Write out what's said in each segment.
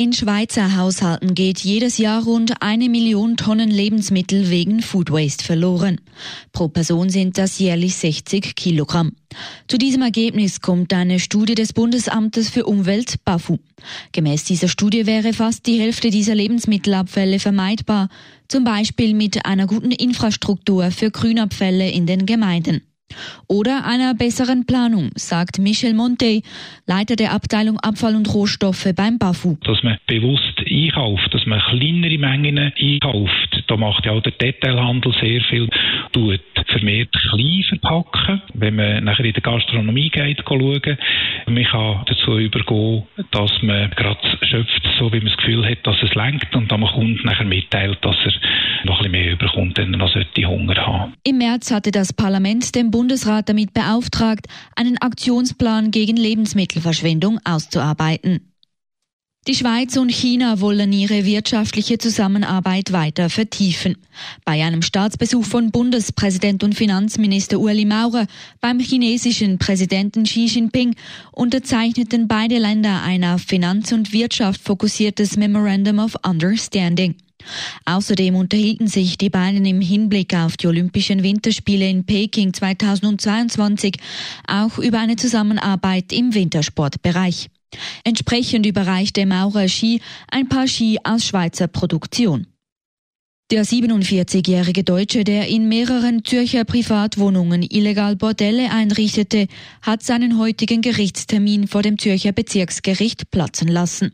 In Schweizer Haushalten geht jedes Jahr rund eine Million Tonnen Lebensmittel wegen Food Waste verloren. Pro Person sind das jährlich 60 Kilogramm. Zu diesem Ergebnis kommt eine Studie des Bundesamtes für Umwelt BAFU. Gemäß dieser Studie wäre fast die Hälfte dieser Lebensmittelabfälle vermeidbar, zum Beispiel mit einer guten Infrastruktur für Grünabfälle in den Gemeinden. Oder einer besseren Planung, sagt Michel Monte, Leiter der Abteilung Abfall und Rohstoffe beim BAFU. Dass man bewusst einkauft, dass man kleinere Mengen einkauft, da macht ja auch der Detailhandel sehr viel, tut vermehrt klein verpacken. Wenn man nachher in der Gastronomie geht, schauen, man kann dazu übergehen, dass man gerade schöpft, so wie man das Gefühl hat, dass es lenkt und dann man Kunden nachher mitteilt, dass er noch ein bisschen mehr überkommt, wenn er noch Hunger haben. Im März hatte das Parlament den Bundesrat damit beauftragt, einen Aktionsplan gegen Lebensmittelverschwendung auszuarbeiten. Die Schweiz und China wollen ihre wirtschaftliche Zusammenarbeit weiter vertiefen. Bei einem Staatsbesuch von Bundespräsident und Finanzminister Ueli Maurer beim chinesischen Präsidenten Xi Jinping unterzeichneten beide Länder ein auf Finanz und Wirtschaft fokussiertes Memorandum of Understanding. Außerdem unterhielten sich die beiden im Hinblick auf die Olympischen Winterspiele in Peking 2022 auch über eine Zusammenarbeit im Wintersportbereich. Entsprechend überreichte Maurer Ski ein paar Ski aus Schweizer Produktion. Der 47-jährige Deutsche, der in mehreren Zürcher Privatwohnungen illegal Bordelle einrichtete, hat seinen heutigen Gerichtstermin vor dem Zürcher Bezirksgericht platzen lassen.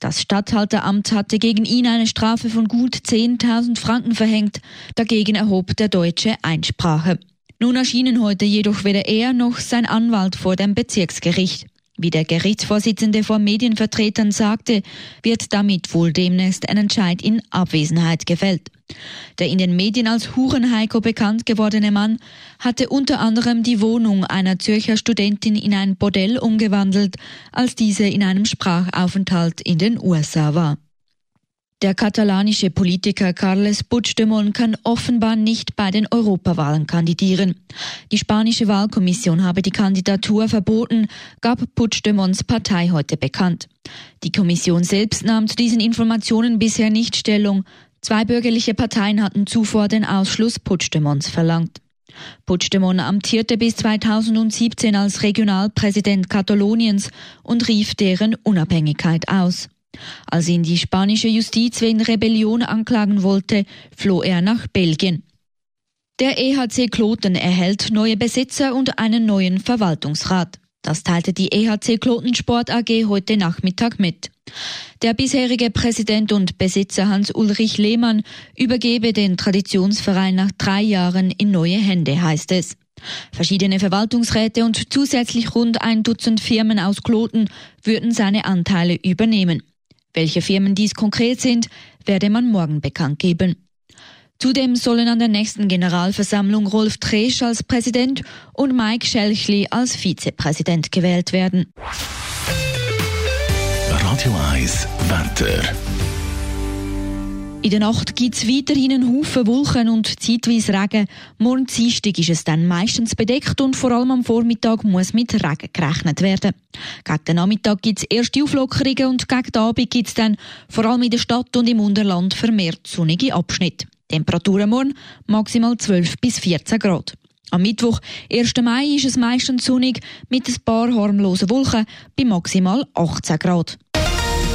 Das Statthalteramt hatte gegen ihn eine Strafe von gut 10.000 Franken verhängt. Dagegen erhob der Deutsche Einsprache. Nun erschienen heute jedoch weder er noch sein Anwalt vor dem Bezirksgericht. Wie der Gerichtsvorsitzende vor Medienvertretern sagte, wird damit wohl demnächst ein Entscheid in Abwesenheit gefällt. Der in den Medien als Hurenheiko bekannt gewordene Mann hatte unter anderem die Wohnung einer Zürcher Studentin in ein Bordell umgewandelt, als diese in einem Sprachaufenthalt in den USA war. Der katalanische Politiker Carles Puigdemont kann offenbar nicht bei den Europawahlen kandidieren. Die spanische Wahlkommission habe die Kandidatur verboten, gab Puigdemonts Partei heute bekannt. Die Kommission selbst nahm zu diesen Informationen bisher nicht Stellung. Zwei bürgerliche Parteien hatten zuvor den Ausschluss Puigdemonts verlangt. Puigdemont amtierte bis 2017 als Regionalpräsident Kataloniens und rief deren Unabhängigkeit aus. Als ihn die spanische Justiz wegen Rebellion anklagen wollte, floh er nach Belgien. Der EHC Kloten erhält neue Besitzer und einen neuen Verwaltungsrat. Das teilte die EHC Kloten Sport AG heute Nachmittag mit. Der bisherige Präsident und Besitzer Hans-Ulrich Lehmann übergebe den Traditionsverein nach drei Jahren in neue Hände, heißt es. Verschiedene Verwaltungsräte und zusätzlich rund ein Dutzend Firmen aus Kloten würden seine Anteile übernehmen. Welche Firmen dies konkret sind, werde man morgen bekannt geben. Zudem sollen an der nächsten Generalversammlung Rolf Tresch als Präsident und Mike Schelchli als Vizepräsident gewählt werden. Radio 1 Wetter. In der Nacht gibt es weiterhin einen Haufen Wolken und zeitweise Regen. Morgen Dienstag ist es dann meistens bedeckt und vor allem am Vormittag muss mit Regen gerechnet werden. Gegen den Nachmittag gibt es erste Auflockerungen und gegen den Abend gibt es dann vor allem in der Stadt und im Unterland vermehrt sonnige Abschnitte. Temperaturen morgen maximal 12 bis 14 Grad. Am Mittwoch, 1. Mai, ist es meistens sonnig mit ein paar harmlosen Wolken bei maximal 18 Grad.